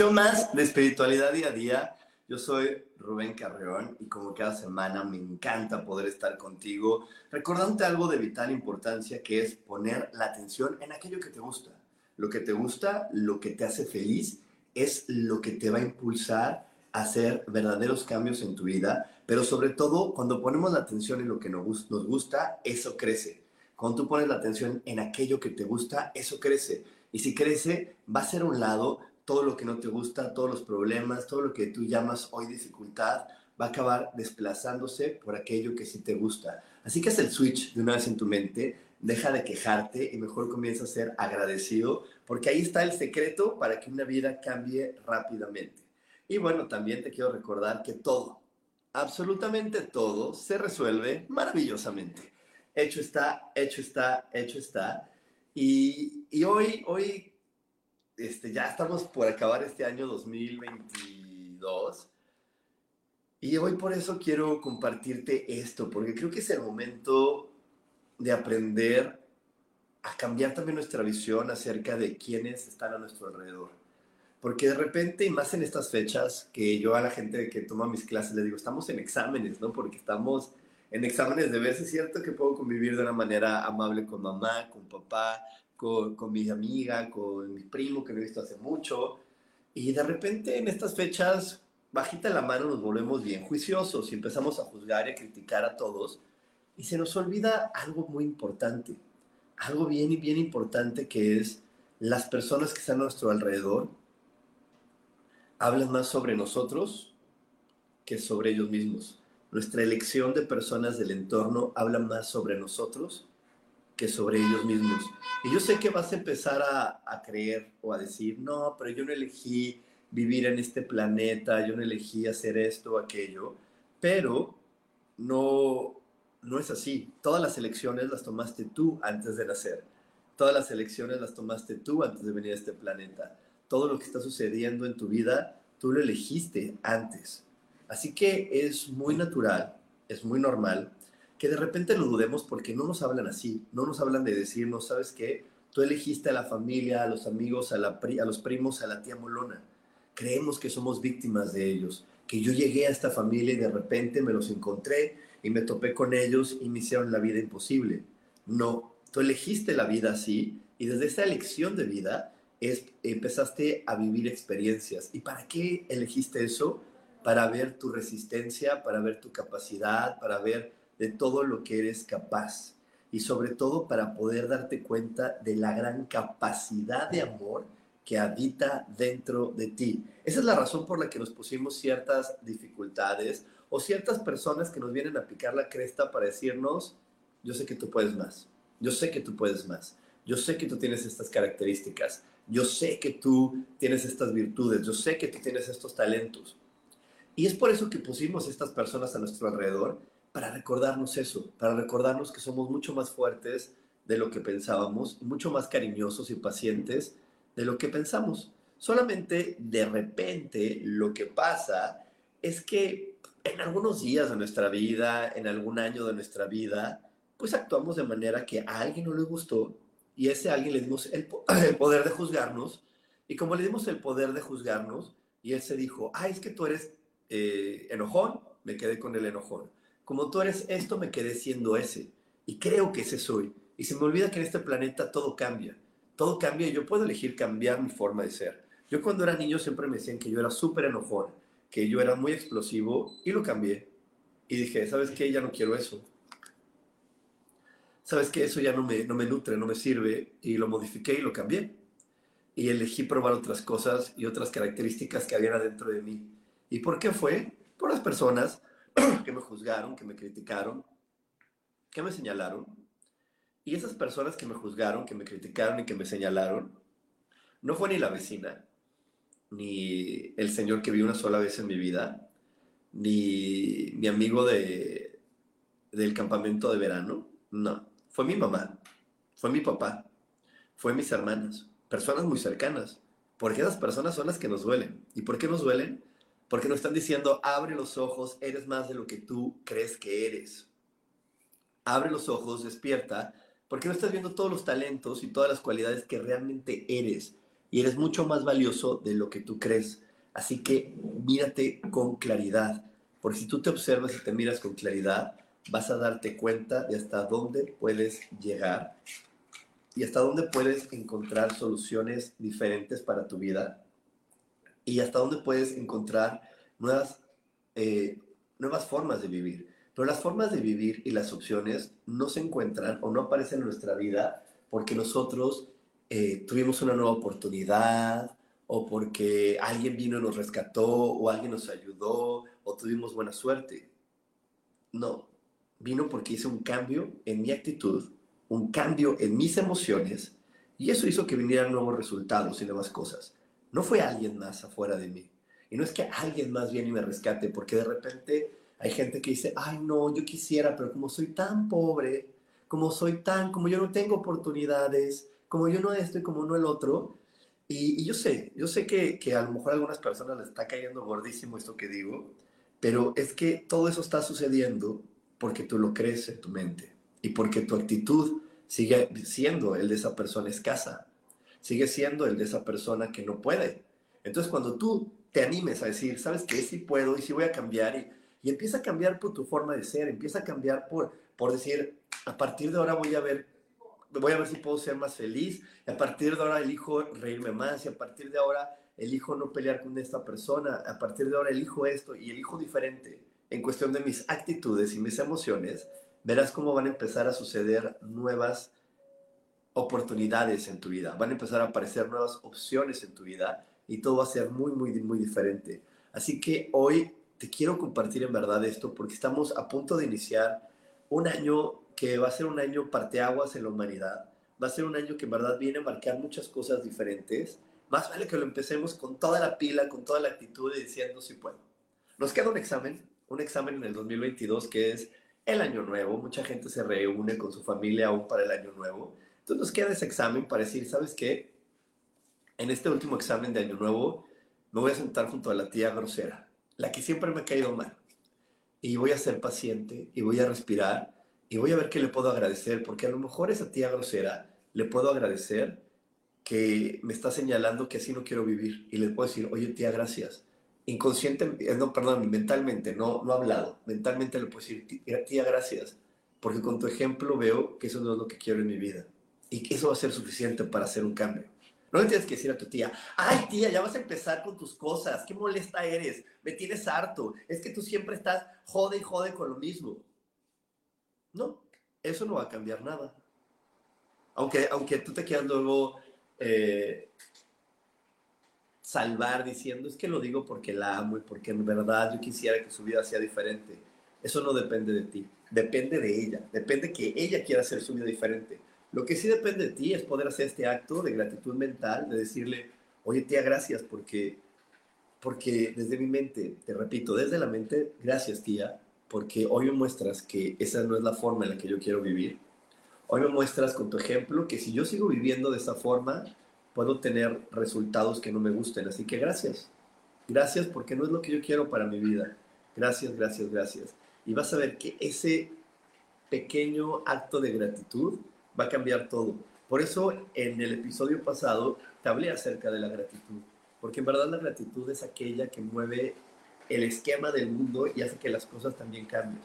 Emisión más de Espiritualidad Día a Día. Yo soy Rubén Carreón y como cada semana me encanta poder estar contigo recordándote algo de vital importancia que es poner la atención en aquello que te gusta. Lo que te gusta, lo que te hace feliz, es lo que te va a impulsar a hacer verdaderos cambios en tu vida, pero sobre todo cuando ponemos la atención en lo que nos gusta, eso crece. Cuando tú pones la atención en aquello que te gusta, eso crece. Y si crece, va a ser un lado todo lo que no te gusta, todos los problemas, todo lo que tú llamas hoy dificultad, va a acabar desplazándose por aquello que sí te gusta. Así que es el switch de una vez en tu mente, deja de quejarte y mejor comienza a ser agradecido, porque ahí está el secreto para que una vida cambie rápidamente. Y bueno, también te quiero recordar que todo, absolutamente todo, se resuelve maravillosamente. Hecho está, hecho está, hecho está. Y, y hoy, hoy este, ya estamos por acabar este año 2022. Y hoy por eso quiero compartirte esto, porque creo que es el momento de aprender a cambiar también nuestra visión acerca de quiénes están a nuestro alrededor. Porque de repente, y más en estas fechas, que yo a la gente que toma mis clases le digo, estamos en exámenes, ¿no? Porque estamos en exámenes de veces, es cierto que puedo convivir de una manera amable con mamá, con papá, con, con mi amiga, con mi primo que no he visto hace mucho. Y de repente en estas fechas, bajita la mano, nos volvemos bien juiciosos y empezamos a juzgar y a criticar a todos. Y se nos olvida algo muy importante, algo bien y bien importante que es las personas que están a nuestro alrededor hablan más sobre nosotros que sobre ellos mismos. Nuestra elección de personas del entorno habla más sobre nosotros sobre ellos mismos. Y yo sé que vas a empezar a, creer o a decir, no, pero yo no elegí vivir en este planeta, yo no elegí hacer esto o aquello, pero no, no es así. Todas las elecciones las tomaste tú antes de nacer. Todas las elecciones las tomaste tú antes de venir a este planeta. Todo lo que está sucediendo en tu vida, tú lo elegiste antes. Así que es muy natural, es muy normal que de repente lo dudemos porque no nos hablan así, no nos hablan de decirnos, ¿sabes qué? Tú elegiste a la familia, a los amigos, a, los primos, a la tía Molona. Creemos que somos víctimas de ellos, que yo llegué a esta familia y de repente me los encontré y me topé con ellos y me hicieron la vida imposible. No, tú elegiste la vida así y desde esa elección de vida es, empezaste a vivir experiencias. ¿Y para qué elegiste eso? Para ver tu resistencia, para ver tu capacidad, para ver de todo lo que eres capaz y sobre todo para poder darte cuenta de la gran capacidad de amor que habita dentro de ti. Esa es la razón por la que nos pusimos ciertas dificultades o ciertas personas que nos vienen a picar la cresta para decirnos, yo sé que tú puedes más, yo sé que tú puedes más, yo sé que tú tienes estas características, yo sé que tú tienes estas virtudes, yo sé que tú tienes estos talentos. Y es por eso que pusimos estas personas a nuestro alrededor para recordarnos eso, para recordarnos que somos mucho más fuertes de lo que pensábamos, mucho más cariñosos y pacientes de lo que pensamos. Solamente de repente lo que pasa es que en algunos días de nuestra vida, en algún año de nuestra vida, pues actuamos de manera que a alguien no le gustó y ese alguien le dimos el, poder de juzgarnos. Y como le dimos el poder de juzgarnos, y él se dijo, ah, es que tú eres eh, enojón, me quedé con el enojón como tú eres esto, me quedé siendo ese. Y creo que ese soy. Y se me olvida que en este planeta todo cambia. Todo cambia y yo puedo elegir cambiar mi forma de ser. Yo cuando era niño siempre me decían que yo era súper enojón, que yo era muy explosivo y lo cambié. Y dije, ¿sabes qué? Ya no quiero eso. sabes que eso ya no me, no me nutre, no me sirve, y lo modifiqué y lo cambié. Y elegí probar otras cosas y otras características que había dentro de mí. ¿Y por qué fue? Por las personas que me juzgaron, que me criticaron, que me señalaron. Y esas personas que me juzgaron, que me criticaron y que me señalaron, no fue ni la vecina, ni el señor que vi una sola vez en mi vida, ni mi amigo de, del campamento de verano. No, fue mi mamá, fue mi papá, fue mis hermanas, personas muy cercanas, porque esas personas son las que nos duelen. ¿Y por qué nos duelen? Porque nos están diciendo, abre los ojos, eres más de lo que tú crees que eres. Abre los ojos, despierta, porque no estás viendo todos los talentos y todas las cualidades que realmente eres. Y eres mucho más valioso de lo que tú crees. Así que mírate con claridad. Porque si tú te observas y te miras con claridad, vas a darte cuenta de hasta dónde puedes llegar y hasta dónde puedes encontrar soluciones diferentes para tu vida y hasta dónde puedes encontrar nuevas, eh, nuevas formas de vivir. Pero las formas de vivir y las opciones no se encuentran o no aparecen en nuestra vida porque nosotros eh, tuvimos una nueva oportunidad o porque alguien vino y nos rescató o alguien nos ayudó o tuvimos buena suerte. No, vino porque hice un cambio en mi actitud, un cambio en mis emociones y eso hizo que vinieran nuevos resultados y nuevas cosas. No fue alguien más afuera de mí. Y no es que alguien más viene y me rescate, porque de repente hay gente que dice, ay no, yo quisiera, pero como soy tan pobre, como soy tan, como yo no tengo oportunidades, como yo no esto como no el otro. Y, yo sé, yo sé que, que a lo mejor a algunas personas les está cayendo gordísimo esto que digo, pero es que todo eso está sucediendo porque tú lo crees en tu mente y porque tu actitud sigue siendo el de esa persona escasa sigue siendo el de esa persona que no puede. Entonces, cuando tú te animes a decir, ¿sabes qué? Sí puedo y sí voy a cambiar y, y empieza a cambiar por tu forma de ser, empieza a cambiar por, por decir, a partir de ahora voy a ver, voy a ver si puedo ser más feliz, y a partir de ahora elijo reírme más, y a partir de ahora elijo no pelear con esta persona, a partir de ahora elijo esto y elijo diferente en cuestión de mis actitudes y mis emociones, verás cómo van a empezar a suceder nuevas oportunidades en tu vida, van a empezar a aparecer nuevas opciones en tu vida y todo va a ser muy, muy, muy diferente. Así que hoy te quiero compartir en verdad esto porque estamos a punto de iniciar un año que va a ser un año parteaguas en la humanidad. Va a ser un año que en verdad viene a marcar muchas cosas diferentes. Más vale que lo empecemos con toda la pila, con toda la actitud y diciendo si puedo. Nos queda un examen, un examen en el 2022 que es el año nuevo. Mucha gente se reúne con su familia aún para el año nuevo. Entonces nos queda ese examen para decir, ¿sabes qué? En este último examen de Año Nuevo me voy a sentar junto a la tía grosera, la que siempre me ha caído mal. Y voy a ser paciente y voy a respirar y voy a ver qué le puedo agradecer, porque a lo mejor esa tía grosera le puedo agradecer que me está señalando que así no quiero vivir y le puedo decir, oye tía, gracias. Inconsciente, eh, no, perdón, mentalmente, no, no hablado, mentalmente le puedo decir, tía, gracias, porque con tu ejemplo veo que eso no es lo que quiero en mi vida y que eso va a ser suficiente para hacer un cambio. No le tienes que decir a tu tía, ay tía, ya vas a empezar con tus cosas, qué molesta eres, me tienes harto, es que tú siempre estás jode y jode con lo mismo. No, eso no va a cambiar nada. Aunque, aunque tú te quieras luego eh, salvar diciendo, es que lo digo porque la amo y porque en verdad yo quisiera que su vida sea diferente. Eso no depende de ti, depende de ella, depende que ella quiera hacer su vida diferente. Lo que sí depende de ti es poder hacer este acto de gratitud mental, de decirle, oye tía, gracias, porque, porque desde mi mente, te repito, desde la mente, gracias tía, porque hoy me muestras que esa no es la forma en la que yo quiero vivir. Hoy me muestras con tu ejemplo que si yo sigo viviendo de esa forma, puedo tener resultados que no me gusten. Así que gracias. Gracias porque no es lo que yo quiero para mi vida. Gracias, gracias, gracias. Y vas a ver que ese pequeño acto de gratitud va a cambiar todo. Por eso en el episodio pasado te hablé acerca de la gratitud, porque en verdad la gratitud es aquella que mueve el esquema del mundo y hace que las cosas también cambien.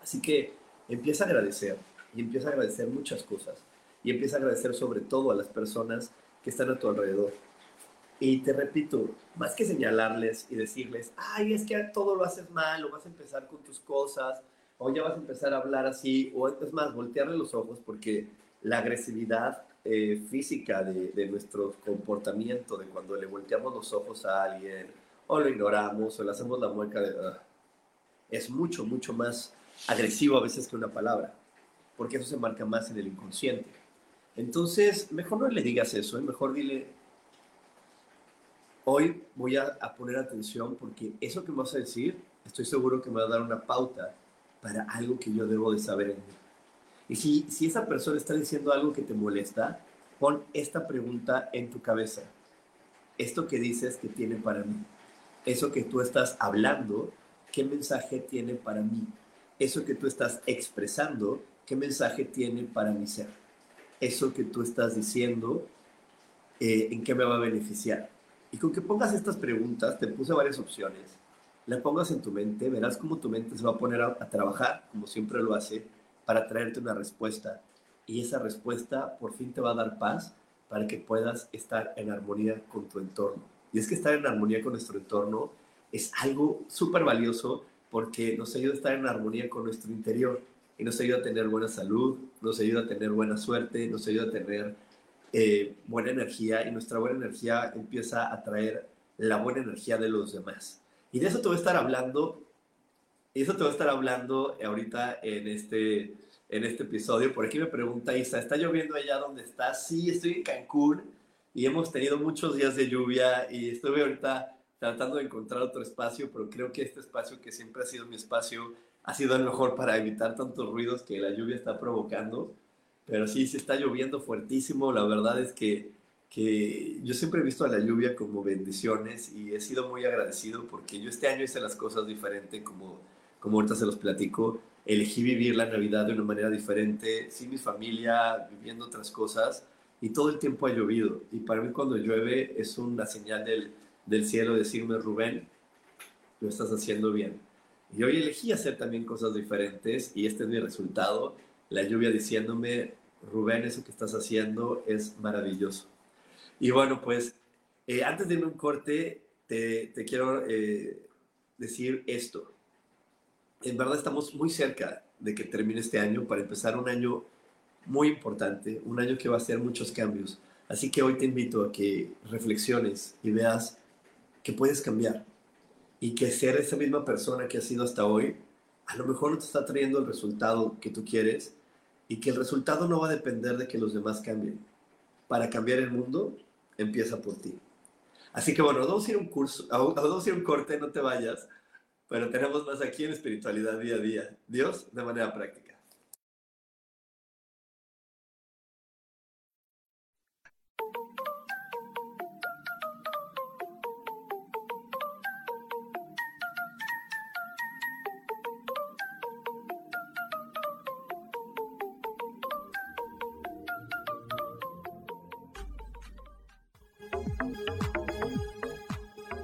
Así que empieza a agradecer y empieza a agradecer muchas cosas y empieza a agradecer sobre todo a las personas que están a tu alrededor. Y te repito, más que señalarles y decirles, ay, es que todo lo haces mal o vas a empezar con tus cosas hoy ya vas a empezar a hablar así, o es más, voltearle los ojos porque la agresividad eh, física de, nuestro comportamiento, de cuando le volteamos los ojos a alguien, o lo ignoramos, o le hacemos la mueca es mucho, mucho más agresivo a veces que una palabra, porque eso se marca más en el inconsciente. Entonces, mejor no le digas eso, ¿eh? mejor dile, hoy voy a, a, poner atención porque eso que me vas a decir, estoy seguro que me va a dar una pauta para algo que yo debo de saber en mí. Y si, si esa persona está diciendo algo que te molesta, pon esta pregunta en tu cabeza. Esto que dices que tiene para mí, eso que tú estás hablando, ¿qué mensaje tiene para mí? Eso que tú estás expresando, ¿qué mensaje tiene para mi ser? Eso que tú estás diciendo, eh, ¿en qué me va a beneficiar? Y con que pongas estas preguntas, te puse varias opciones la pongas en tu mente, verás cómo tu mente se va a poner a, trabajar, como siempre lo hace, para traerte una respuesta. Y esa respuesta por fin te va a dar paz para que puedas estar en armonía con tu entorno. Y es que estar en armonía con nuestro entorno es algo súper valioso porque nos ayuda a estar en armonía con nuestro interior y nos ayuda a tener buena salud, nos ayuda a tener buena suerte, nos ayuda a tener eh, buena energía y nuestra buena energía empieza a traer la buena energía de los demás. Y de eso te voy a estar hablando, y eso te voy a estar hablando ahorita en este, en este episodio. Por aquí me pregunta Isa, ¿está lloviendo allá donde estás? Sí, estoy en Cancún y hemos tenido muchos días de lluvia y estoy ahorita tratando de encontrar otro espacio, pero creo que este espacio que siempre ha sido mi espacio ha sido el mejor para evitar tantos ruidos que la lluvia está provocando. Pero sí, se está lloviendo fuertísimo. La verdad es que que yo siempre he visto a la lluvia como bendiciones y he sido muy agradecido porque yo este año hice las cosas diferente, como, como ahorita se los platico. Elegí vivir la Navidad de una manera diferente, sin mi familia, viviendo otras cosas y todo el tiempo ha llovido. Y para mí cuando llueve es una señal del, del cielo decirme, Rubén, lo estás haciendo bien. Y hoy elegí hacer también cosas diferentes y este es mi resultado. La lluvia diciéndome, Rubén, eso que estás haciendo es maravilloso. Y bueno, pues eh, antes de un corte, te, te quiero eh, decir esto. En verdad estamos muy cerca de que termine este año para empezar un año muy importante, un año que va a hacer muchos cambios. Así que hoy te invito a que reflexiones y veas que puedes cambiar y que ser esa misma persona que has sido hasta hoy, a lo mejor no te está trayendo el resultado que tú quieres y que el resultado no va a depender de que los demás cambien. Para cambiar el mundo empieza por ti. Así que bueno, vamos a ir un curso, vamos ir un corte, no te vayas, pero tenemos más aquí en espiritualidad día a día. Dios de manera práctica.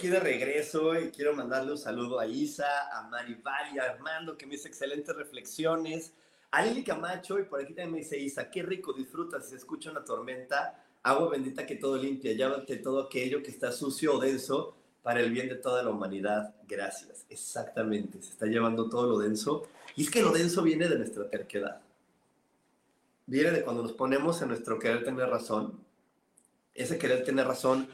Aquí de regreso y quiero mandarle un saludo a Isa, a Maribel y a Armando, que me hizo excelentes reflexiones. A Lili Camacho, y por aquí también me dice Isa, qué rico disfrutas si se escucha una tormenta, agua bendita que todo limpia, llévate todo aquello que está sucio o denso para el bien de toda la humanidad. Gracias. Exactamente, se está llevando todo lo denso. Y es que lo denso viene de nuestra terquedad. Viene de cuando nos ponemos en nuestro querer tener razón. Ese querer tener razón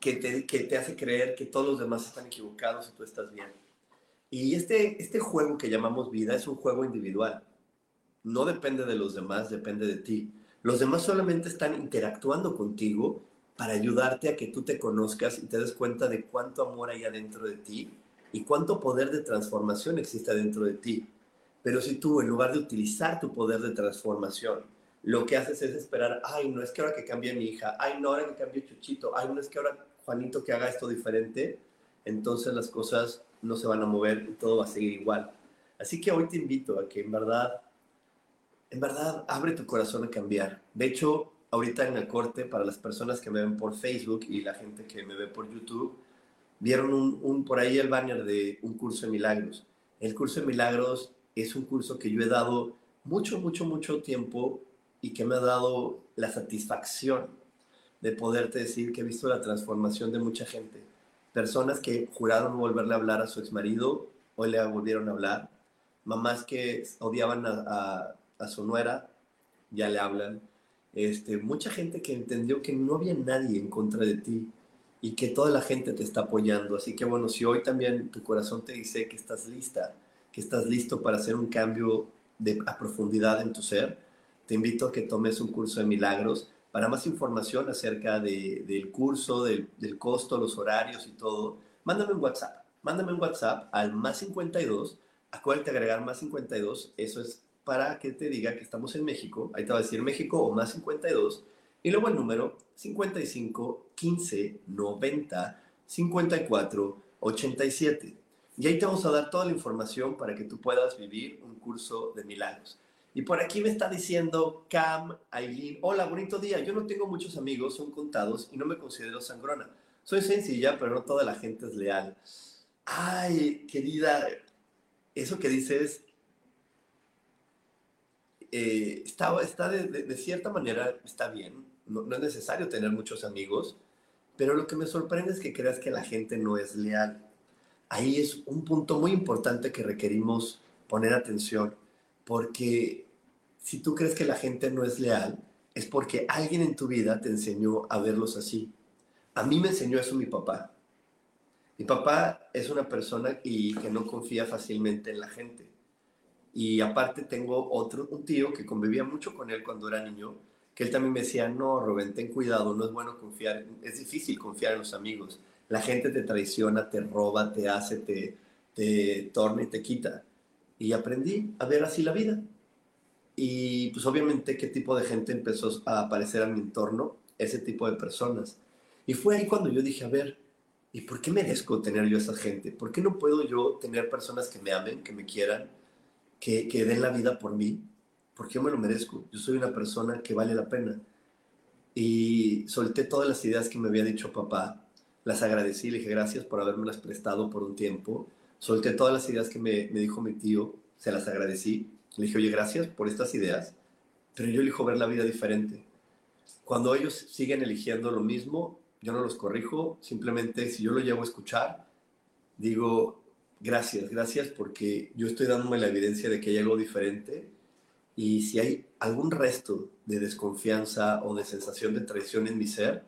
que te, que te, hace creer que todos los demás están equivocados y tú estás bien. Y este, este juego que llamamos vida es un juego individual. No depende de los demás, depende de ti. Los demás solamente están interactuando contigo para ayudarte a que tú te conozcas y te des cuenta de cuánto amor hay adentro de ti y cuánto poder de transformación existe dentro de ti. Pero si tú, en lugar de utilizar tu poder de transformación, lo que haces es esperar, ay, no es que ahora que cambie mi hija, ay, no, ahora que cambie Chuchito, ay, no es que ahora Juanito que haga esto diferente, entonces las cosas no se van a mover y todo va a seguir igual. Así que hoy te invito a que en verdad, en verdad, abre tu corazón a cambiar. De hecho, ahorita en el corte, para las personas que me ven por Facebook y la gente que me ve por YouTube, vieron un, un, por ahí el banner de un curso de milagros. El curso de milagros es un curso que yo he dado mucho, mucho, mucho tiempo y que me ha dado la satisfacción de poderte decir que he visto la transformación de mucha gente. Personas que juraron volverle a hablar a su exmarido, hoy le volvieron a hablar. Mamás que odiaban a, su nuera, ya le hablan. Este, mucha gente que entendió que no había nadie en contra de ti y que toda la gente te está apoyando. Así que bueno, si hoy también tu corazón te dice que estás lista, que estás listo para hacer un cambio de, a profundidad en tu ser, te invito a que tomes un curso de milagros para más información acerca de, del curso, del, del, costo, los horarios y todo, mándame un WhatsApp. Mándame un WhatsApp al más 52. Acuérdate agregar más 52. Eso es para que te diga que estamos en México. Ahí te va a decir México o más 52. Y luego el número 55 15 90 54 87. Y ahí te vamos a dar toda la información para que tú puedas vivir un curso de milagros. Y por aquí me está diciendo Cam, Aileen, hola, bonito día. Yo no tengo muchos amigos, son contados y no me considero sangrona. Soy sencilla, pero no toda la gente es leal. Ay, querida, eso que dices eh, está, de, cierta manera, está bien. No es necesario tener muchos amigos, pero lo que me sorprende es que creas que la gente no es leal. Ahí es un punto muy importante que requerimos poner atención, porque si tú crees que la gente no es leal, es porque alguien en tu vida te enseñó a verlos así. A mí me enseñó eso mi papá. Mi papá es una persona y que no confía fácilmente en la gente. Y aparte tengo otro, un tío que convivía mucho con él cuando era niño, que él también me decía, no, Rubén, ten cuidado, no es bueno confiar, es difícil confiar en los amigos. La gente te traiciona, te roba, te hace, te, te torna y te quita. Y aprendí a ver así la vida. Y pues obviamente qué tipo de gente empezó a aparecer a mi entorno, ese tipo de personas. Y fue ahí cuando yo dije, a ver, ¿y por qué merezco tener yo esa gente? ¿Por qué no puedo yo tener personas que me amen, que me quieran, que, que den la vida por mí? Porque yo me lo merezco. Yo soy una persona que vale la pena. Y solté todas las ideas que me había dicho papá. Las agradecí, le dije gracias por haberme prestado por un tiempo. Solté todas las ideas que me, me dijo mi tío, se las agradecí le dije, oye, gracias por estas ideas, pero yo elijo ver la vida diferente. Cuando ellos siguen eligiendo lo mismo, yo no los corrijo, simplemente si yo lo llevo a escuchar, digo, gracias, gracias porque yo estoy dándome la evidencia de que hay algo diferente y si hay algún resto de desconfianza o de sensación de traición en mi ser,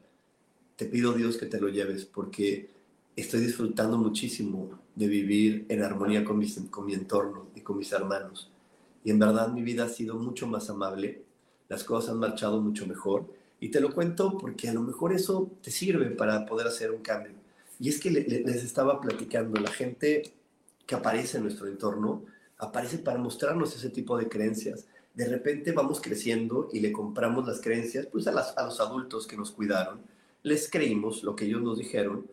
te pido Dios que te lo lleves porque estoy disfrutando muchísimo de vivir en armonía con, mis, con mi entorno y con mis hermanos. Y en verdad mi vida ha sido mucho más amable, las cosas han marchado mucho mejor y te lo cuento porque a lo mejor eso te sirve para poder hacer un cambio. Y es que les estaba platicando, la gente que aparece en nuestro entorno aparece para mostrarnos ese tipo de creencias. De repente vamos creciendo y le compramos las creencias pues a, a los adultos que nos cuidaron, les creímos lo que ellos nos dijeron,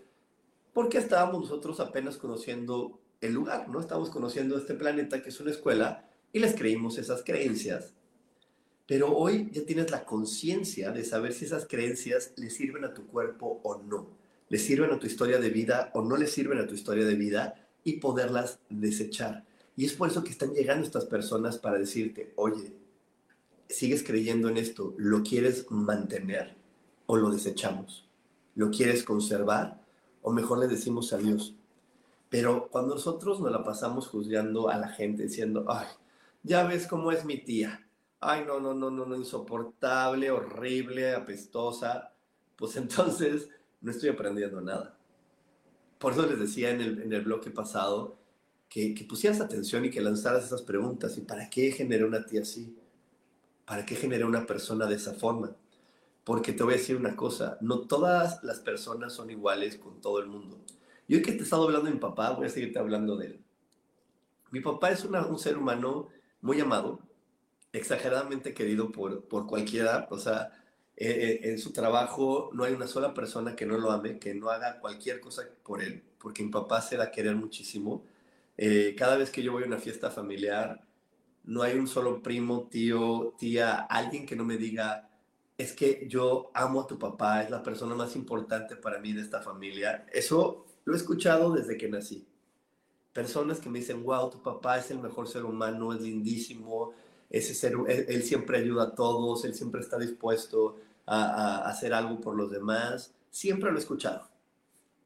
porque estábamos nosotros apenas conociendo el lugar, ¿no? Estábamos conociendo este planeta que es una escuela y les creímos esas creencias. Pero hoy ya tienes la conciencia de saber si esas creencias le sirven a tu cuerpo o no, le sirven a tu historia de vida o no le sirven a tu historia de vida y poderlas desechar. Y es por eso que están llegando estas personas para decirte, oye, sigues creyendo en esto, ¿lo quieres mantener o lo desechamos? ¿Lo quieres conservar o mejor le decimos adiós? Pero cuando nosotros nos la pasamos juzgando a la gente diciendo, ay, ya ves cómo es mi tía, ay, no, no, no, no, no, insoportable, horrible, apestosa, pues entonces no estoy aprendiendo nada. Por eso les decía en el, en el bloque pasado que, que pusieras atención y que lanzaras esas preguntas. ¿Y para qué generé una tía así? ¿Para qué generé una persona de esa forma? Porque te voy a decir una cosa, no todas las personas son iguales con todo el mundo. Y hoy que te he estado hablando de mi papá, voy a seguirte hablando de él. Mi papá es un ser humano muy amado, exageradamente querido por, por cualquiera. O sea, eh, eh, en su trabajo no hay una sola persona que no lo ame, que no haga cualquier cosa por él, porque mi papá se da a querer muchísimo. Eh, cada vez que yo voy a una fiesta familiar, no hay un solo primo, tío, tía, alguien que no me diga, es que yo amo a tu papá, es la persona más importante para mí de esta familia. Eso lo he escuchado desde que nací. Personas que me dicen, wow, tu papá es el mejor ser humano, es lindísimo, ese ser, él, siempre ayuda a todos, él siempre está dispuesto a, a, hacer algo por los demás. Siempre lo he escuchado.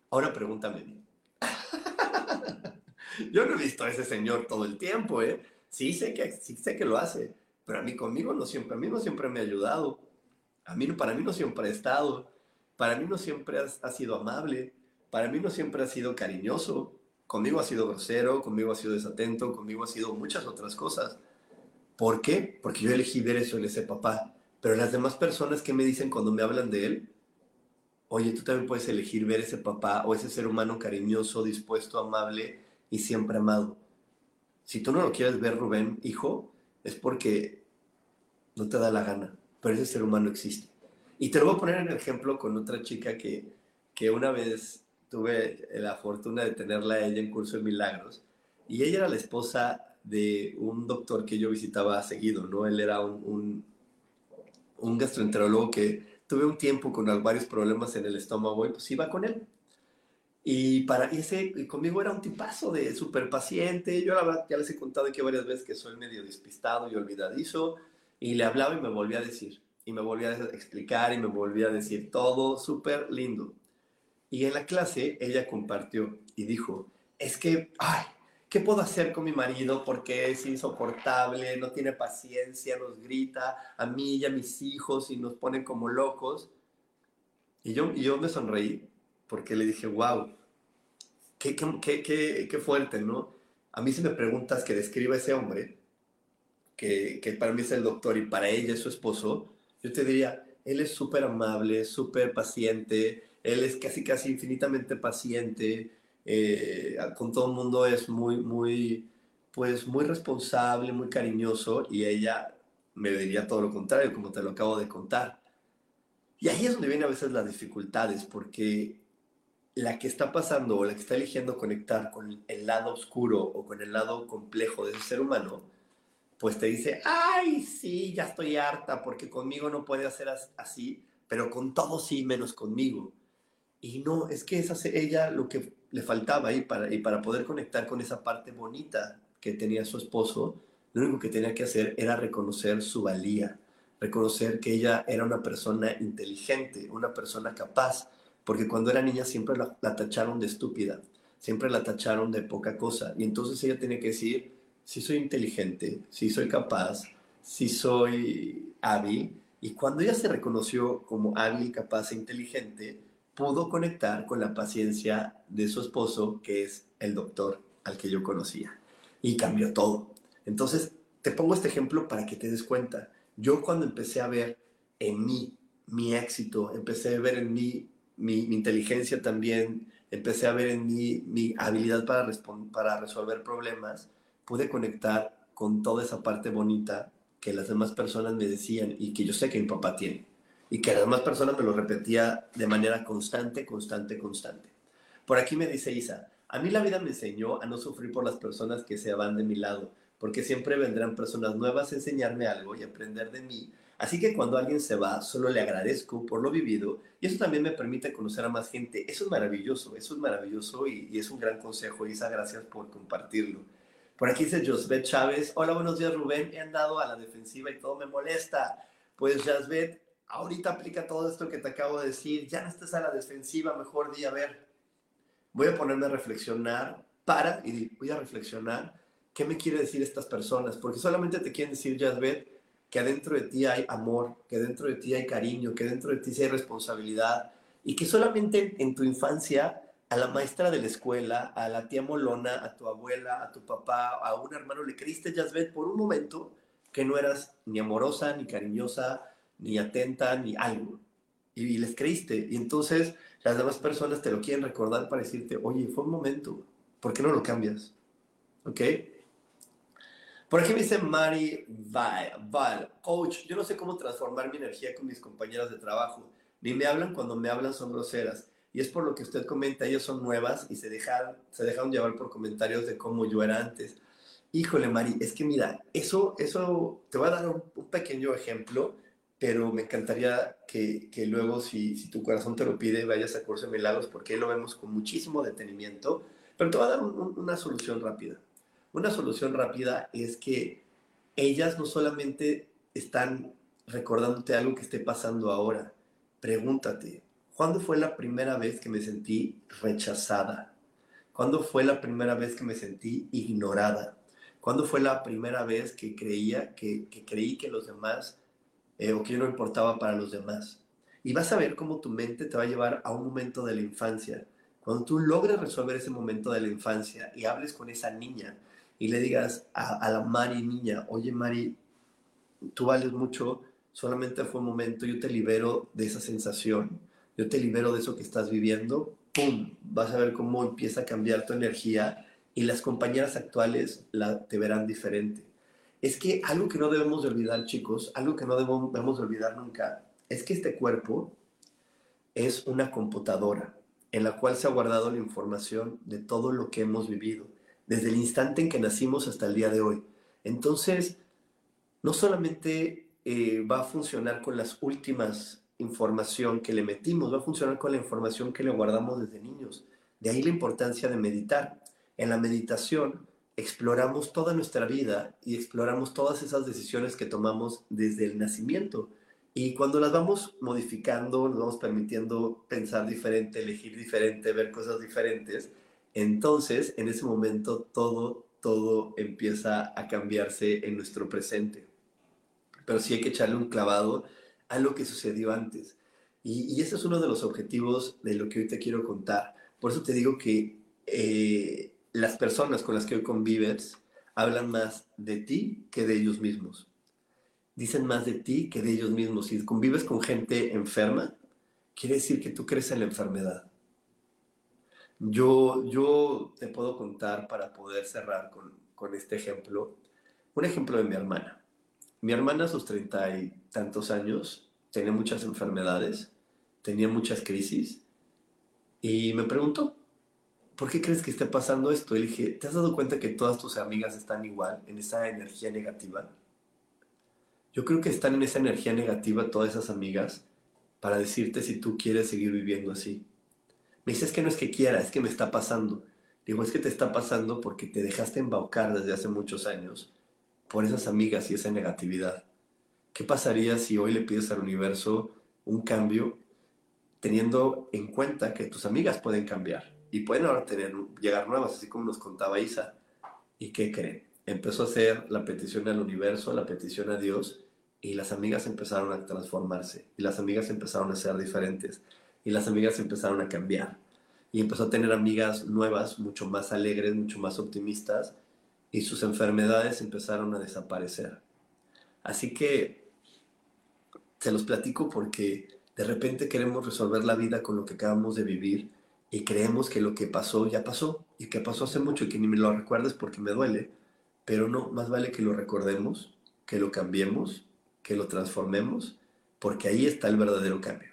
Ahora pregúntame. Yo no he visto a ese señor todo el tiempo, ¿eh? Sí sé que, sí sé que lo hace, pero a mí conmigo no siempre, a mí no siempre me ha ayudado. A mí, para mí no siempre ha estado. Para mí no siempre ha sido amable para mí no siempre ha sido cariñoso, conmigo ha sido grosero, conmigo ha sido desatento, conmigo ha sido muchas otras cosas. ¿Por qué? Porque yo elegí ver eso en ese papá. Pero las demás personas que me dicen cuando me hablan de él, oye, tú también puedes elegir ver ese papá o ese ser humano cariñoso, dispuesto, amable y siempre amado. Si tú no lo quieres ver, Rubén, hijo, es porque no te da la gana, pero ese ser humano existe. Y te lo voy a poner en ejemplo con otra chica que, que una vez tuve la fortuna de tenerla a ella en curso de milagros y ella era la esposa de un doctor que yo visitaba seguido, ¿no? Él era un, un, gastroenterólogo que tuve un tiempo con varios problemas en el estómago y pues iba con él. Y para ese, conmigo era un tipazo de súper paciente. Yo la verdad ya les he contado aquí varias veces que soy medio despistado y olvidadizo. Y le hablaba y me volvía a decir. Y me volvía a explicar y me volvía a decir todo súper lindo. Y en la clase ella compartió y dijo, es que, ay, ¿qué puedo hacer con mi marido? Porque es insoportable, no tiene paciencia, nos grita a mí y a mis hijos y nos ponen como locos. Y yo, y yo me sonreí porque le dije, wow, qué, qué, qué, qué, fuerte, ¿no? A mí si me preguntas que describa ese hombre, que, que para mí es el doctor y para ella es su esposo, yo te diría, él es súper amable, súper paciente, él es casi, casi infinitamente paciente, eh, con todo el mundo es muy, muy, pues muy responsable, muy cariñoso y ella me diría todo lo contrario, como te lo acabo de contar. Y ahí es donde vienen a veces las dificultades, porque la que está pasando o la que está eligiendo conectar con el lado oscuro o con el lado complejo de ese ser humano, pues te dice, ay, sí, ya estoy harta porque conmigo no puede hacer así, pero con todo sí, menos conmigo. Y no, es que esa ella lo que le faltaba ahí para, y para poder conectar con esa parte bonita que tenía su esposo, lo único que tenía que hacer era reconocer su valía, reconocer que ella era una persona inteligente, una persona capaz, porque cuando era niña siempre la, la tacharon de estúpida, siempre la tacharon de poca cosa, y entonces ella tenía que decir, si soy inteligente, si soy capaz, si soy hábil, y cuando ella se reconoció como hábil, capaz e inteligente, pudo conectar con la paciencia de su esposo, que es el doctor al que yo conocía. Y cambió todo. Entonces, te pongo este ejemplo para que te des cuenta. Yo cuando empecé a ver en mí mi éxito, empecé a ver en mí mi, inteligencia también, empecé a ver en mí mi habilidad para, para resolver problemas, pude conectar con toda esa parte bonita que las demás personas me decían y que yo sé que mi papá tiene. Y que las demás personas me lo repetía de manera constante, constante, constante. Por aquí me dice Isa, a mí la vida me enseñó a no sufrir por las personas que se van de mi lado, porque siempre vendrán personas nuevas a enseñarme algo y aprender de mí. Así que cuando alguien se va, solo le agradezco por lo vivido y eso también me permite conocer a más gente. Eso es maravilloso, eso es maravilloso y, es un gran consejo. Isa, gracias por compartirlo. Por aquí dice Josbet Chávez, hola, buenos días Rubén, he andado a la defensiva y todo me molesta. Pues Josbet, ahorita aplica todo esto que te acabo de decir, ya no estés a la defensiva, mejor di, a ver, voy a ponerme a reflexionar, para y voy a reflexionar ¿qué me quiere decir estas personas? Porque solamente te quieren decir, Jasbet, que adentro de ti hay amor, que dentro de ti hay cariño, que dentro de ti hay responsabilidad y que solamente en tu infancia a la maestra de la escuela, a la tía Molona, a tu abuela, a tu papá, a un hermano le creíste, Jasbet, por un momento que no eras ni amorosa, ni cariñosa, ni atenta, ni algo. Y, les creíste. Y entonces las demás personas te lo quieren recordar para decirte, oye, fue un momento, ¿por qué no lo cambias? ¿Ok? Por aquí me dice Mari Val, coach, yo no sé cómo transformar mi energía con mis compañeras de trabajo. Ni me hablan cuando me hablan son groseras. Y es por lo que usted comenta, ellas son nuevas y se dejan, se dejaron llevar por comentarios de cómo yo era antes. Híjole, Mari, es que mira, eso, eso, te voy a dar un, pequeño ejemplo, pero me encantaría que, que luego, si, tu corazón te lo pide, vayas a Curso de Milagros, porque ahí lo vemos con muchísimo detenimiento. Pero te voy a dar una solución rápida. Una solución rápida es que ellas no solamente están recordándote algo que esté pasando ahora. Pregúntate, ¿cuándo fue la primera vez que me sentí rechazada? ¿Cuándo fue la primera vez que me sentí ignorada? ¿Cuándo fue la primera vez que creía que, creí que los demás eh, o que yo no importaba para los demás? Y vas a ver cómo tu mente te va a llevar a un momento de la infancia. Cuando tú logres resolver ese momento de la infancia y hables con esa niña y le digas a, la Mari niña, oye Mari, tú vales mucho, solamente fue un momento, yo te libero de esa sensación, yo te libero de eso que estás viviendo, ¡pum! Vas a ver cómo empieza a cambiar tu energía y las compañeras actuales la, te verán diferente. Es que algo que no debemos de olvidar, chicos, algo que no debemos, debemos de olvidar nunca, es que este cuerpo es una computadora en la cual se ha guardado la información de todo lo que hemos vivido desde el instante en que nacimos hasta el día de hoy. Entonces, no solamente eh, va a funcionar con las últimas información que le metimos, va a funcionar con la información que le guardamos desde niños. De ahí la importancia de meditar. En la meditación exploramos toda nuestra vida y exploramos todas esas decisiones que tomamos desde el nacimiento. Y cuando las vamos modificando, nos vamos permitiendo pensar diferente, elegir diferente, ver cosas diferentes, entonces en ese momento todo, todo empieza a cambiarse en nuestro presente. Pero sí hay que echarle un clavado a lo que sucedió antes. Y, ese es uno de los objetivos de lo que hoy te quiero contar. Por eso te digo que eh, las personas con las que hoy convives hablan más de ti que de ellos mismos. Dicen más de ti que de ellos mismos. Si convives con gente enferma, quiere decir que tú crees en la enfermedad. Yo, yo te puedo contar para poder cerrar con, con este ejemplo, un ejemplo de mi hermana. Mi hermana a sus treinta y tantos años tenía muchas enfermedades, tenía muchas crisis y me preguntó, ¿por qué crees que esté pasando esto? Y le ¿te has dado cuenta que todas tus amigas están igual, en esa energía negativa? Yo creo que están en esa energía negativa todas esas amigas para decirte si tú quieres seguir viviendo así. Me dice, es que no es que quiera, es que me está pasando. Digo, es que te está pasando porque te dejaste embaucar desde hace muchos años por esas amigas y esa negatividad. ¿Qué pasaría si hoy le pides al universo un cambio teniendo en cuenta que tus amigas pueden cambiar y pueden ahora tener, llegar nuevas, así como nos contaba Isa? ¿Y qué creen? Empezó a hacer la petición al universo, la petición a Dios, y las amigas empezaron a transformarse, y las amigas empezaron a ser diferentes y las amigas empezaron a cambiar. Y empezó a tener amigas nuevas, mucho más alegres, mucho más optimistas. y sus enfermedades empezaron a desaparecer. Así que se los platico porque de repente queremos resolver la vida con lo que acabamos de vivir y creemos que lo que pasó ya pasó y que pasó hace mucho y que ni me lo recuerdes porque me duele, pero no, más vale que lo recordemos, que lo cambiemos, que lo transformemos, porque ahí está el verdadero cambio.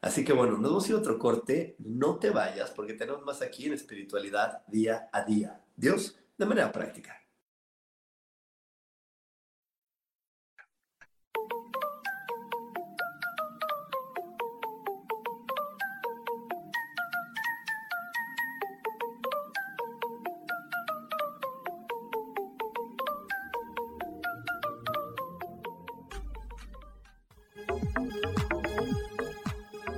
Así que bueno, nos vamos a ir a otro corte, no te vayas porque tenemos más aquí en espiritualidad día a día. Dios, de manera práctica.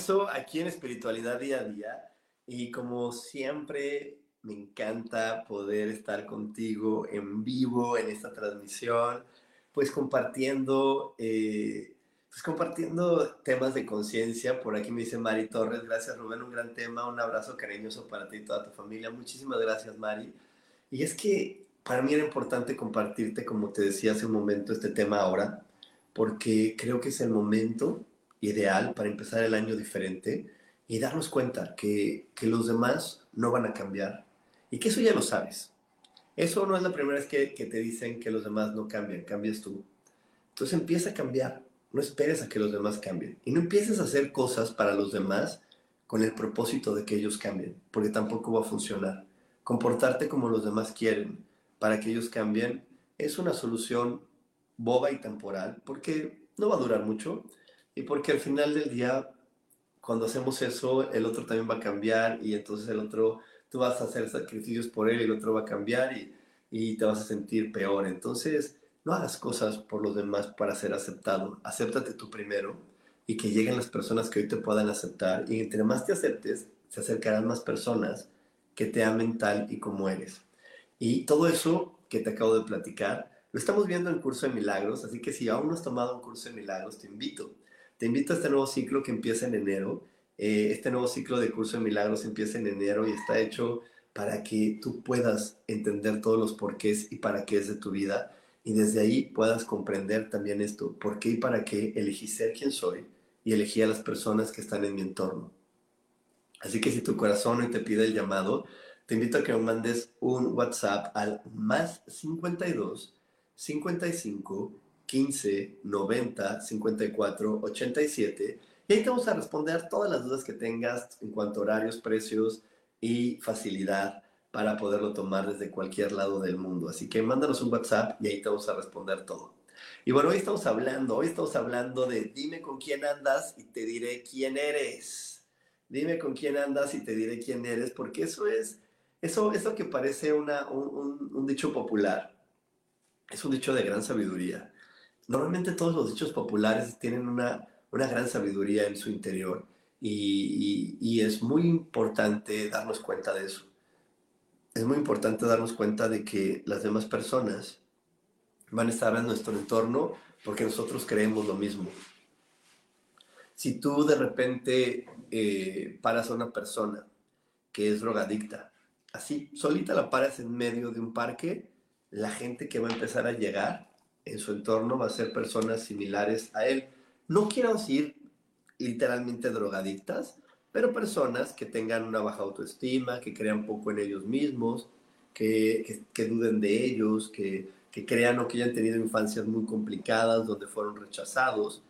Regreso aquí en Espiritualidad Día a Día. Y como siempre, me encanta poder estar contigo en vivo en esta transmisión, pues compartiendo, eh, pues compartiendo temas de conciencia. Por aquí me dice Mari Torres, gracias Rubén, un gran tema, un abrazo cariñoso para ti y toda tu familia. Muchísimas gracias Mari. Y es que para mí era importante compartirte, como te decía hace un momento, este tema ahora, porque creo que es el momento ideal para empezar el año diferente y darnos cuenta que, que los demás no van a cambiar y que eso ya lo sabes. Eso no es la primera vez que, que, te dicen que los demás no cambian, cambias tú. Entonces empieza a cambiar, no esperes a que los demás cambien y no empieces a hacer cosas para los demás con el propósito de que ellos cambien, porque tampoco va a funcionar. Comportarte como los demás quieren para que ellos cambien es una solución boba y temporal, porque no va a durar mucho y porque al final del día, cuando hacemos eso, el otro también va a cambiar y entonces el otro, tú vas a hacer sacrificios por él y el otro va a cambiar y, y te vas a sentir peor. Entonces, no hagas cosas por los demás para ser aceptado. Acéptate tú primero y que lleguen las personas que hoy te puedan aceptar. Y entre más te aceptes, se acercarán más personas que te amen tal y como eres. Y todo eso que te acabo de platicar, lo estamos viendo en Curso de Milagros, así que si aún no has tomado un curso de milagros, te invito te invito a este nuevo ciclo que empieza en enero. Eh, este nuevo ciclo de curso de milagros empieza en enero y está hecho para que tú puedas entender todos los porqués y para qué es de tu vida y desde ahí puedas comprender también esto, por qué y para qué elegí ser quien soy y elegí a las personas que están en mi entorno. Así que si tu corazón hoy te pide el llamado, te invito a que me mandes un WhatsApp al más 52 55 15 90 54 87 y ahí te vamos a responder todas las dudas que tengas en cuanto a horarios, precios y facilidad para poderlo tomar desde cualquier lado del mundo. Así que mándanos un WhatsApp y ahí te vamos a responder todo. Y bueno, hoy estamos hablando, hoy estamos hablando de dime con quién andas y te diré quién eres. Dime con quién andas y te diré quién eres, porque eso es, eso, eso que parece una, un, un dicho popular, es un dicho de gran sabiduría. Normalmente todos los dichos populares tienen una, una gran sabiduría en su interior y, y, es muy importante darnos cuenta de eso. Es muy importante darnos cuenta de que las demás personas van a estar en nuestro entorno porque nosotros creemos lo mismo. Si tú de repente eh, paras a una persona que es drogadicta, así, solita la paras en medio de un parque, la gente que va a empezar a llegar en su entorno va a ser personas similares a él no quiero decir literalmente drogadictas, pero personas que tengan una baja autoestima, que crean poco en ellos mismos, que, duden de ellos, que, crean o que hayan tenido infancias muy complicadas donde fueron rechazados.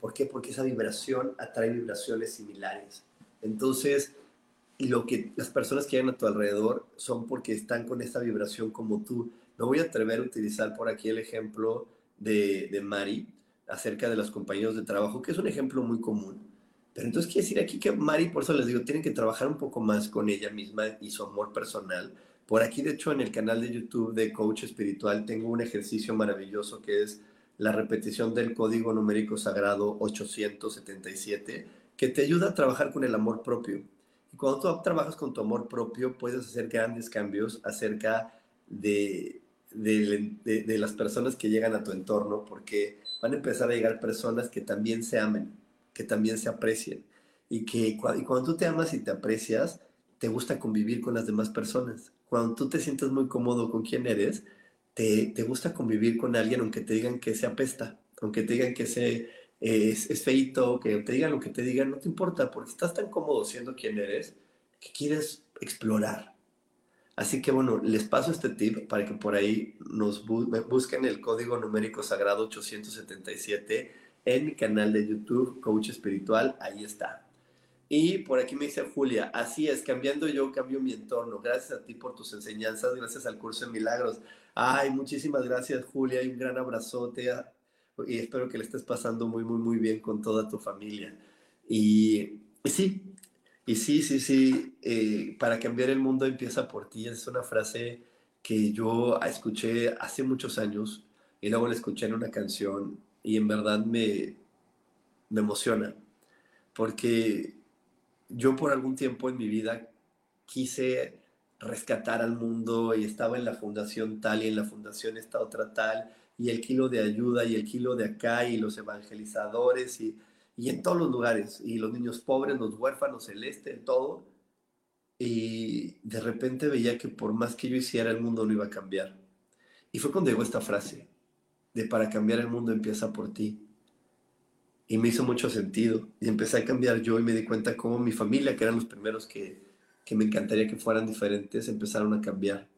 ¿Por qué? Porque esa vibración atrae vibraciones similares. Entonces, lo que las personas que hay a tu alrededor son porque están con esa vibración como tú. No voy a atrever a utilizar por aquí el ejemplo de, de Mari, acerca de los compañeros de trabajo, que es un ejemplo muy común. Pero entonces quiere decir aquí que Mari, por eso les digo, tienen que trabajar un poco más con ella misma y su amor personal. Por aquí, de hecho, en el canal de YouTube de Coach Espiritual tengo un ejercicio maravilloso que es la repetición del código numérico sagrado 877, que te ayuda a trabajar con el amor propio. Y cuando tú trabajas con tu amor propio, puedes hacer grandes cambios acerca de, de, las personas que llegan a tu entorno, porque van a empezar a llegar personas que también se amen, que también se aprecien. Y que cuando tú te amas y te aprecias, te gusta convivir con las demás personas. Cuando tú te sientes muy cómodo con quién eres, te, te gusta convivir con alguien aunque te digan que se apesta, aunque te digan que se, es, es feito, que te digan lo que te digan, no te importa, porque estás tan cómodo siendo quien eres que quieres explorar, Así que bueno, les paso este tip para que por ahí nos busquen el código numérico sagrado 877 en mi canal de YouTube, Coach Espiritual, ahí está. Y por aquí me dice Julia, así es, cambiando yo, cambio mi entorno. Gracias a ti por tus enseñanzas, gracias al curso de milagros. Ay, muchísimas gracias Julia un gran abrazote y espero que le estés pasando muy, muy, muy bien con toda tu familia. Y sí, y sí, sí, sí, eh, para cambiar el mundo empieza por ti. Es una frase que yo escuché hace muchos años y luego la escuché en una canción y en verdad me, me emociona. Porque yo por algún tiempo en mi vida quise rescatar al mundo y estaba en la fundación tal y en la fundación esta otra tal y el kilo de ayuda y el kilo de acá y los evangelizadores y y en todos los lugares, y los niños pobres, los huérfanos, el este, todo. Y de repente veía que por más que yo hiciera, el mundo no iba a cambiar. Y fue cuando llegó esta frase, de para cambiar el mundo empieza por ti. Y me hizo mucho sentido. Y empecé a cambiar yo y me di cuenta cómo mi familia, que eran los primeros que, que me encantaría que fueran diferentes, empezaron a cambiar.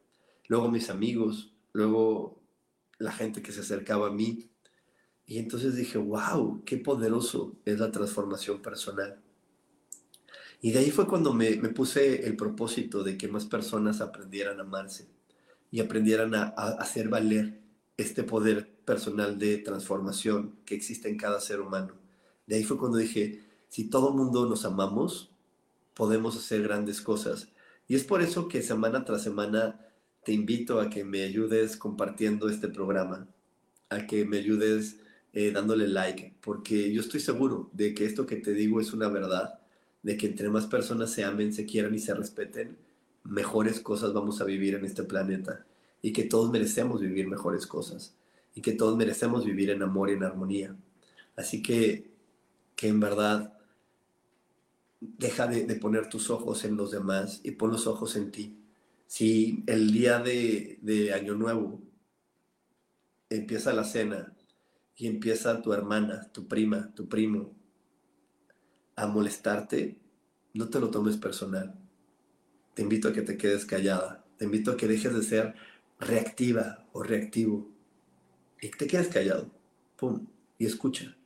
Luego mis amigos, luego la gente que se acercaba a mí, y entonces dije, wow, qué poderoso es la transformación personal. Y de ahí fue cuando me, puse el propósito de que más personas aprendieran a amarse y aprendieran a, a hacer valer este poder personal de transformación que existe en cada ser humano. De ahí fue cuando dije, si todo mundo nos amamos, podemos hacer grandes cosas. Y es por eso que semana tras semana te invito a que me ayudes compartiendo este programa, a que me ayudes eh, dándole like, porque yo estoy seguro de que esto que te digo es una verdad, de que entre más personas se amen, se quieran y se respeten, mejores cosas vamos a vivir en este planeta y que todos merecemos vivir mejores cosas y que todos merecemos vivir en amor y en armonía. Así que, que en verdad, deja de, de poner tus ojos en los demás y pon los ojos en ti. Si el día de, de Año Nuevo empieza la cena y empieza tu hermana, tu prima, tu primo a molestarte, no te lo tomes personal. Te invito a que te quedes callada. Te invito a que dejes de ser reactiva o reactivo y te quedes callado. pum, y escucha.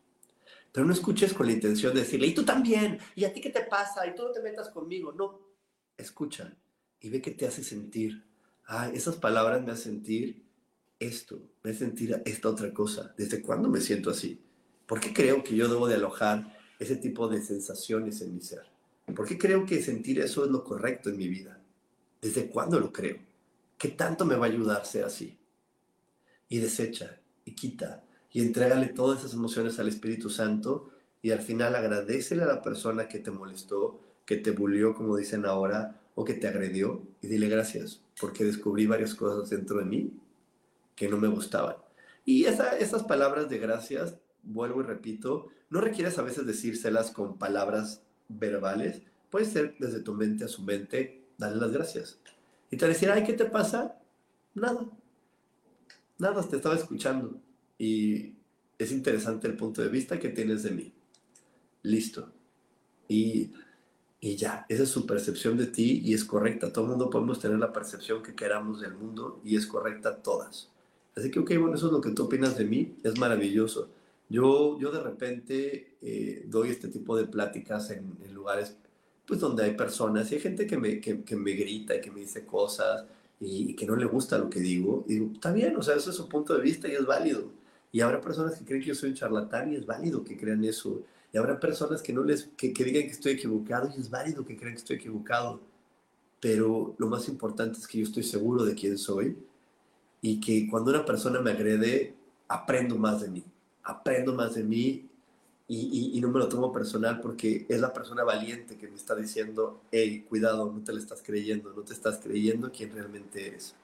Pero no escuches con la intención de decirle, y tú también, y a ti qué te pasa, y tú no te metas conmigo. No, escucha y ve qué te hace sentir. Ah, esas palabras me hacen sentir esto, me hacen sentir esta otra cosa. ¿Desde cuándo me siento así? ¿Por qué creo que yo debo de alojar ese tipo de sensaciones en mi ser? ¿Por qué creo que sentir eso es lo correcto en mi vida? ¿Desde cuándo lo creo? ¿Qué tanto me va a ayudar ser así? Y desecha, y quita, y entrégale todas esas emociones al Espíritu Santo, y al final agradecele a la persona que te molestó, que te bulió, como dicen ahora, o que te agredió, y dile gracias, porque descubrí varias cosas dentro de mí que no me gustaban. Y esas palabras de gracias, vuelvo y repito, no requieres a veces decírselas con palabras verbales, puede ser desde tu mente a su mente, dale las gracias. Y te decir, ay, ¿qué te pasa? Nada. Nada, te estaba escuchando. Y es interesante el punto de vista que tienes de mí. Listo. Y, y ya, esa es su percepción de ti y es correcta. Todo el mundo podemos tener la percepción que queramos del mundo y es correcta todas. Así que, ok, bueno, eso es lo que tú opinas de mí, es maravilloso. Yo, yo de repente eh, doy este tipo de pláticas en, en lugares pues donde hay personas y hay gente que me, que, que me grita y que me dice cosas y, que no le gusta lo que digo. Y digo, está bien, o sea, eso es su punto de vista y es válido. Y habrá personas que creen que yo soy un charlatán y es válido que crean eso. Y habrá personas que, no les, que, que digan que estoy equivocado y es válido que crean que estoy equivocado. Pero lo más importante es que yo estoy seguro de quién soy y que cuando una persona me agrede, aprendo más de mí. Aprendo más de mí y, no me lo tomo personal porque es la persona valiente que me está diciendo, hey, cuidado, no te lo estás creyendo, no te estás creyendo quién realmente eres.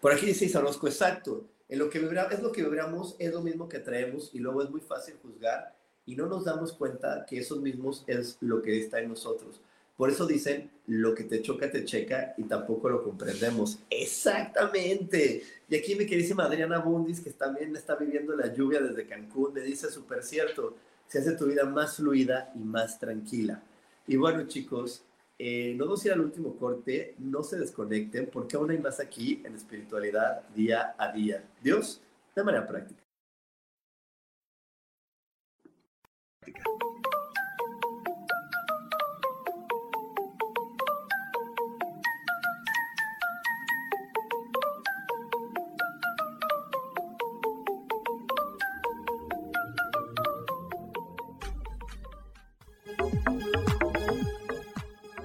Por aquí dice Isanozco, exacto, en lo que es lo que vibramos, es lo mismo que traemos y luego es muy fácil juzgar y no nos damos cuenta que esos mismos es lo que está en nosotros. Por eso dicen, lo que te choca, te checa y tampoco lo comprendemos. Exactamente. Y aquí mi queridísima Adriana Bundis, que también está viviendo la lluvia desde Cancún, me dice súper cierto, se hace tu vida más fluida y más tranquila. Y bueno, chicos, eh, nos vamos ir al último corte, no se desconecten porque aún hay más aquí en espiritualidad día a día. Dios, de manera práctica.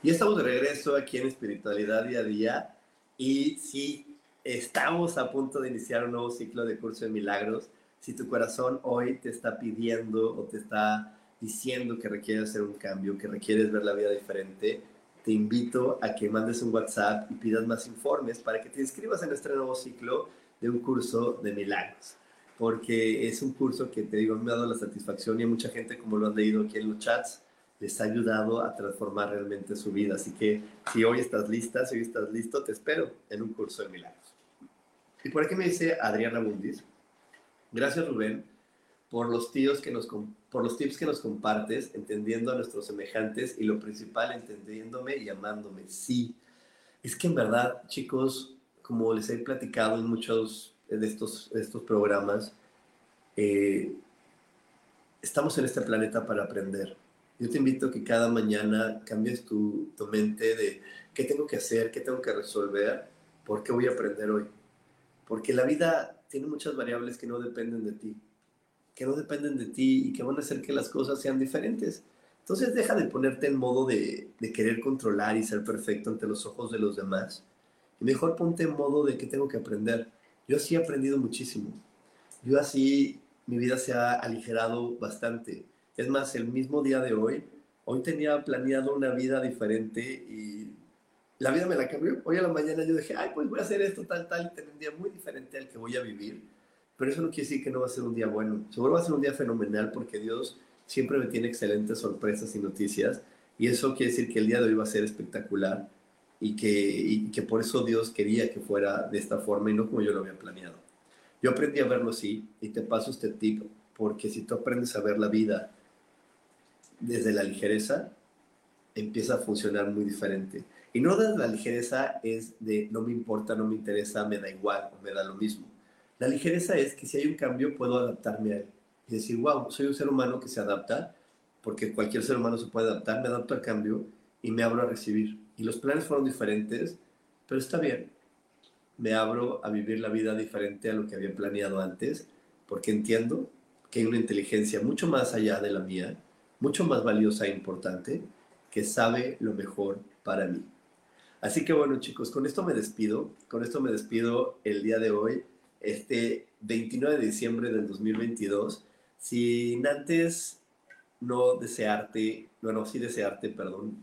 Y estamos de regreso aquí en Espiritualidad Día a Día. Y sí, estamos a punto de iniciar un nuevo ciclo de curso de milagros. Si tu corazón hoy te está pidiendo o te está diciendo que requieres hacer un cambio, que requieres ver la vida diferente, te invito a que mandes un WhatsApp y pidas más informes para que te inscribas en este nuevo ciclo de un curso de milagros. Porque es un curso que te digo, me ha dado la satisfacción y a mucha gente, como lo han leído aquí en los chats, les ha ayudado a transformar realmente su vida. Así que si hoy estás lista, si hoy estás listo, te espero en un curso de milagros. Y por aquí me dice Adriana Bundis, gracias Rubén por los, tíos que nos, por los tips que nos compartes, entendiendo a nuestros semejantes y lo principal, entendiéndome y amándome. Sí, es que en verdad, chicos, como les he platicado en muchos de estos, estos programas, eh, estamos en este planeta para aprender. Yo te invito a que cada mañana cambies tu, tu mente de qué tengo que hacer, qué tengo que resolver, por qué voy a aprender hoy. Porque la vida tiene muchas variables que no dependen de ti que no dependen de ti y que van a hacer que las cosas sean diferentes. Entonces deja de ponerte en modo de, querer controlar y ser perfecto ante los ojos de los demás. Y mejor ponte en modo de que tengo que aprender. Yo así he aprendido muchísimo. Yo así mi vida se ha aligerado bastante. Es más, el mismo día de hoy, hoy tenía planeado una vida diferente y la vida me la cambió. Hoy a la mañana yo dije, ay, pues voy a hacer esto, tal, tal, y tener un día muy diferente al que voy a vivir pero eso no quiere decir que no va a ser un día bueno. Seguro va a ser un día fenomenal porque Dios siempre me tiene excelentes sorpresas y noticias. Y eso quiere decir que el día de hoy va a ser espectacular y que, y que por eso Dios quería que fuera de esta forma y no como yo lo había planeado. Yo aprendí a verlo así y te paso este tip porque si tú aprendes a ver la vida desde la ligereza, empieza a funcionar muy diferente. Y no desde la ligereza es de no me importa, no me interesa, me da igual me da lo mismo la ligereza es que si hay un cambio puedo adaptarme a él y decir, wow, soy un ser humano que se adapta, porque cualquier ser humano se puede adaptar, me adapto al cambio y me abro a recibir. Y los planes fueron diferentes, pero está bien. Me abro a vivir la vida diferente a lo que había planeado antes, porque entiendo que hay una inteligencia mucho más allá de la mía, mucho más valiosa e importante, que sabe lo mejor para mí. Así que bueno chicos, con esto me despido, con esto me despido el día de hoy este 29 de diciembre del 2022, sin antes no desearte, bueno, sí desearte, perdón,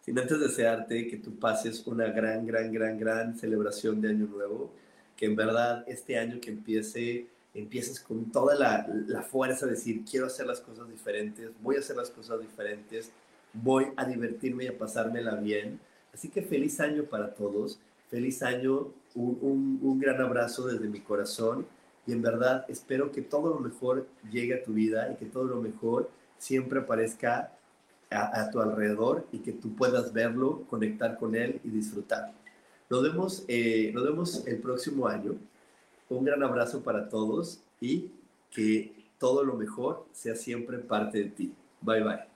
sin antes desearte que tú pases una gran, gran, gran, gran celebración de Año Nuevo, que en verdad este año que empiece, empieces con toda la, fuerza de decir, quiero hacer las cosas diferentes, voy a hacer las cosas diferentes, voy a divertirme y a pasármela bien. Así que feliz año para todos, feliz año un, gran abrazo desde mi corazón y en verdad espero que todo lo mejor llegue a tu vida y que todo lo mejor siempre aparezca a, tu alrededor y que tú puedas verlo, conectar con él y disfrutar. Nos vemos, eh, nos vemos el próximo año. Un gran abrazo para todos y que todo lo mejor sea siempre parte de ti. Bye bye.